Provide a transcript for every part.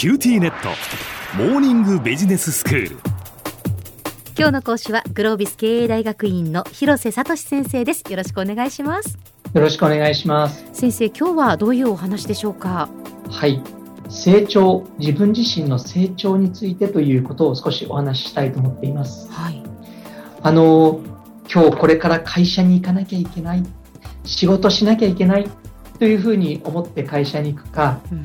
QTnet。モーニングビジネススクール。今日の講師はグロービス経営大学院の広瀬聡先生です。よろしくお願いします。よろしくお願いします。先生今日はどういうお話でしょうか？はい。成長自分自身の成長についてということを少しお話ししたいと思っています。はい。あの今日これから会社に行かなきゃいけない。仕事しなきゃいけない。というふうに思って会社に行くか、うん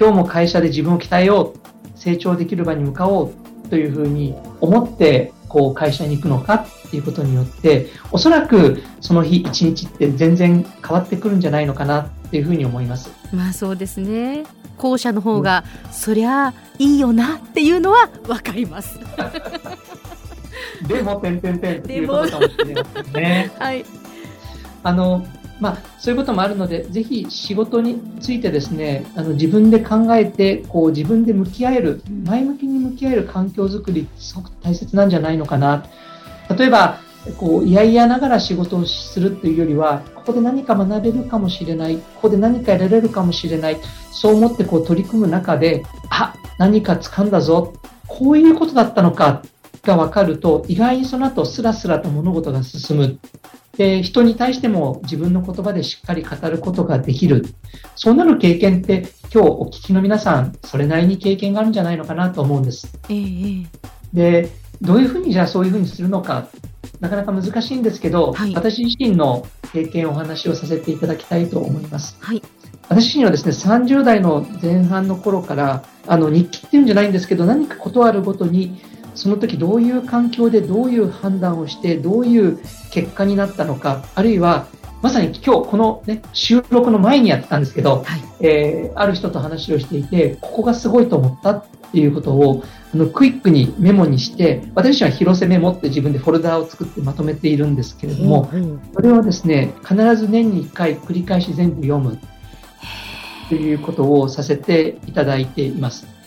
今日も会社で自分を鍛えよう成長できる場に向かおうというふうに思ってこう会社に行くのかっていうことによっておそらくその日一日って全然変わってくるんじゃないのかなっていうふうに思います。まあそうですね後者の方が、そりゃいいよなっていうのはわかります でも、てんてんてんっていうことかもしれね。はいあの、まあ、そういうこともあるので、ぜひ仕事についてですね、あの自分で考えて、こう自分で向き合える、前向きに向き合える環境づくりってすごく大切なんじゃないのかな。例えば、こう、いやいやながら仕事をするっていうよりは、ここで何か学べるかもしれない、ここで何か得られるかもしれない、そう思ってこう取り組む中で、あ、何か掴んだぞ、こういうことだったのかが分かると、意外にその後スラスラと物事が進む。で、人に対しても自分の言葉でしっかり語ることができる。そうなる経験って今日お聞きの皆さん、それなりに経験があるんじゃないのかなと思うんです。えええで、どういうふうにじゃあそういうふうにするのか、なかなか難しいんですけど、はい私自身の経験をお話をさせていただきたいと思います。はい私自身はですね、30代の前半の頃から、あの、日記っていうんじゃないんですけど、何かことあるごとに、その時どういう環境でどういう判断をして、どういう結果になったのか、あるいは、まさに今日このね、収録の前にやってたんですけど、はいえーある人と話をしていて、ここがすごいと思ったっていうことを、あの、クイックにメモにして、私自身は広瀬メモって自分でフォルダーを作ってまとめているんですけれども、うんそれをですね、必ず年に1回繰り返し全部読むということをさせていただいています。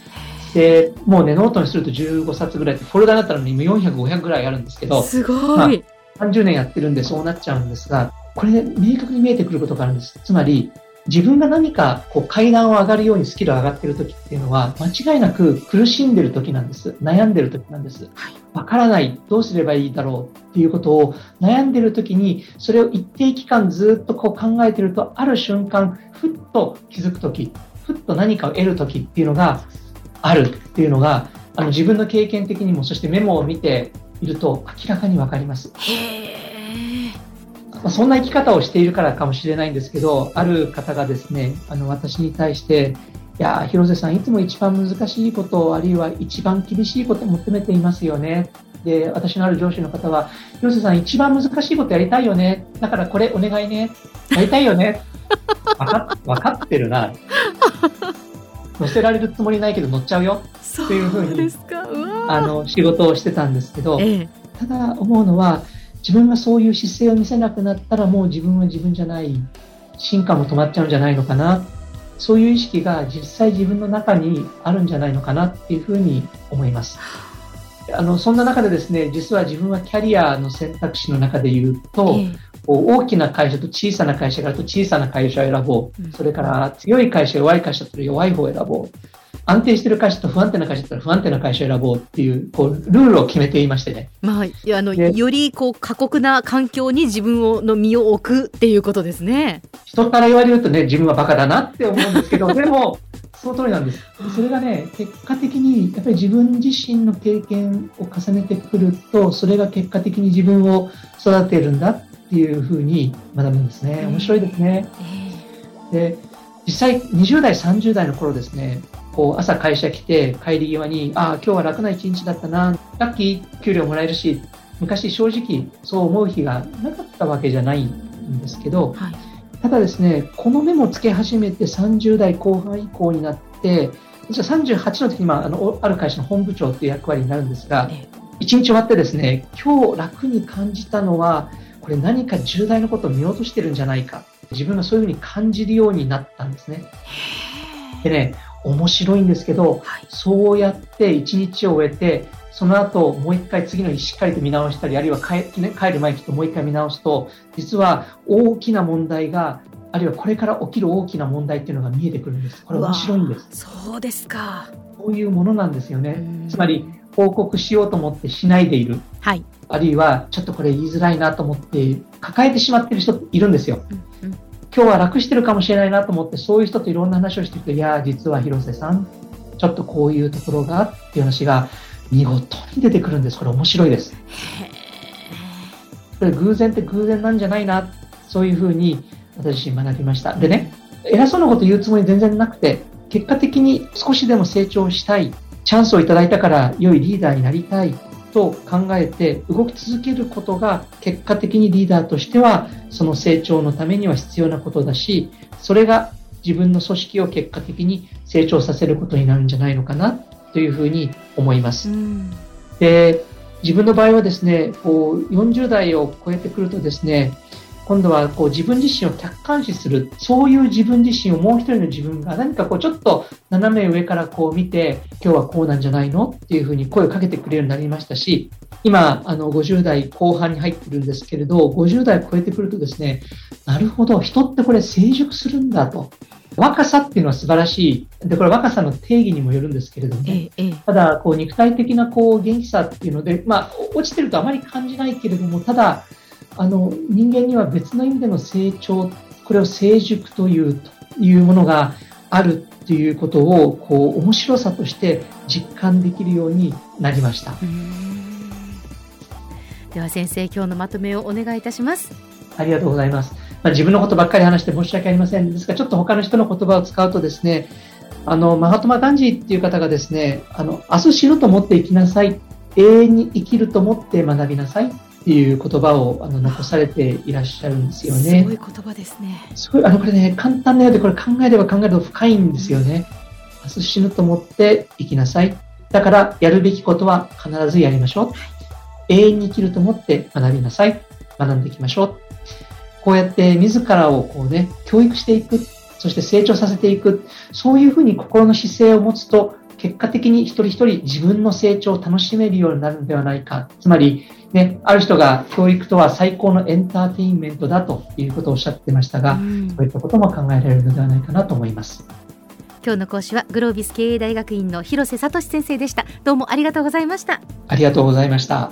で、もうね、ノートにすると15冊ぐらいで、フォルダだったらね、今400、500ぐらいあるんですけど、すごまあい、30年やってるんでそうなっちゃうんですが、これね、明確に見えてくることがあるんです。つまり、自分が何かこう階段を上がるようにスキル上がってる時っていうのは、間違いなく苦しんでる時なんです。悩んでる時なんです。はいわからない、どうすればいいだろうっていうことを悩んでる時に、それを一定期間ずっとこう考えてると、ある瞬間、ふっと気づく時、ふっと何かを得る時っていうのがあるっていうのが、あの自分の経験的にも、そしてメモを見ていると明らかにわかります。まあ、そんな生き方をしているからかもしれないんですけど、ある方がですね、あの私に対して、いやー、広瀬さん、いつも一番難しいこと、あるいは一番厳しいことを求めていますよね。で、私のある上司の方は、広瀬さん、一番難しいことやりたいよね。だからこれお願いね。やりたいよね。わかわかってるな。乗せられるつもりないけど乗っちゃうよ。そっていうふうにあの、仕事をしてたんですけど、ええただ思うのは、自分がそういう姿勢を見せなくなったらもう自分は自分じゃない、進化も止まっちゃうんじゃないのかな、そういう意識が実際自分の中にあるんじゃないのかなっていうふうに思います。あの、そんな中でですね、実は自分はキャリアの選択肢の中で言うと、え大きな会社と小さな会社があると小さな会社を選ぼうんう。それから強い会社、弱い会社だったら弱い方を選ぼう。安定してる会社と不安定な会社だったら不安定な会社を選ぼうっていう、こう、ルールを決めていましてね。まあいやあのでよりこう過酷な環境に自分をの身を置くっていうことですね。人から言われるとね、自分はバカだなって思うんですけど、でも、その通りなんです。それがね、結果的に、やっぱり自分自身の経験を重ねてくると、それが結果的に自分を育てるんだっていうふうに学ぶんですね。面白いですね。えで、実際20代、30代の頃ですね、こう朝会社来て帰り際に、ああ、今日は楽な一日だったな、ラッキー、給料もらえるし、昔正直そう思う日がなかったわけじゃないんですけど、はいただですね、このメモをつけ始めて30代後半以降になって、実は38の時に、まあ、あの、ある会社の本部長っていう役割になるんですがえ、一日終わってですね、今日楽に感じたのは、これ何か重大なことを見落としてるんじゃないか。自分がそういうふうに感じるようになったんですね。でね、面白いんですけど、はいそうやって一日を終えて、その後もう一回次の日しっかりと見直したり、あるいは帰,、ね、帰る前にちょっともう一回見直すと、実は大きな問題があるいはこれから起きる大きな問題っていうのが見えてくるんです。これ面白いんです。そうですか。そういうものなんですよね。つまり報告しようと思ってしないでいる。はい。あるいはちょっとこれ言いづらいなと思って抱えてしまってる人いるんですよ。うんうん、今日は楽してるかもしれないなと思ってそういう人といろんな話をしてるといや実は広瀬さんちょっとこういうところがっていう話が見事に出てくるんです。これ面白いです。これ偶然って偶然なんじゃないな、そういうふうに私学びました。でね、偉そうなこと言うつもり全然なくて、結果的に少しでも成長したい、チャンスをいただいたから良いリーダーになりたいと考えて動き続けることが結果的にリーダーとしてはその成長のためには必要なことだし、それが自分の組織を結果的に成長させることになるんじゃないのかなというふうに思います。で自分の場合はですねこう40代を超えてくるとですね今度はこう自分自身を客観視するそういう自分自身をもう一人の自分が何かこうちょっと斜め上からこう見て今日はこうなんじゃないのっていうふうに声をかけてくれるようになりましたし今あの50代後半に入ってるんですけれど50代超えてくるとですねなるほど人ってこれ成熟するんだと若さっていうのは素晴らしい。で、これ若さの定義にもよるんですけれどもね。ええ、ただ、こう、肉体的なこう、元気さっていうので、まあ、落ちてるとあまり感じないけれども、ただ、あの、人間には別の意味での成長、これを成熟という、というものがあるっていうことを、こう、面白さとして実感できるようになりました。では先生、今日のまとめをお願いいたします。ありがとうございます。まあ、自分のことばっかり話して申し訳ありません。ですが、ちょっと他の人の言葉を使うとですね、あの、マハトマ・ガンジーっていう方がですね、あの、明日死ぬと思って生きなさい。永遠に生きると思って学びなさいっていう言葉をあの残されていらっしゃるんですよね。すごい言葉ですね。すごい、あの、これね、簡単なようで、これ考えれば考えると深いんですよね。明日死ぬと思って生きなさい。だから、やるべきことは必ずやりましょう。永遠に生きると思って学びなさい。学んでいきましょう。こうやって自らをこうね、教育していく、そして成長させていく、そういうふうに心の姿勢を持つと、結果的に一人一人自分の成長を楽しめるようになるのではないか。つまり、ね、ある人が教育とは最高のエンターテインメントだということをおっしゃってましたが、そういったことも考えられるのではないかなと思います。今日の講師はグロービス経営大学院の広瀬聡先生でした。どうもありがとうございました。ありがとうございました。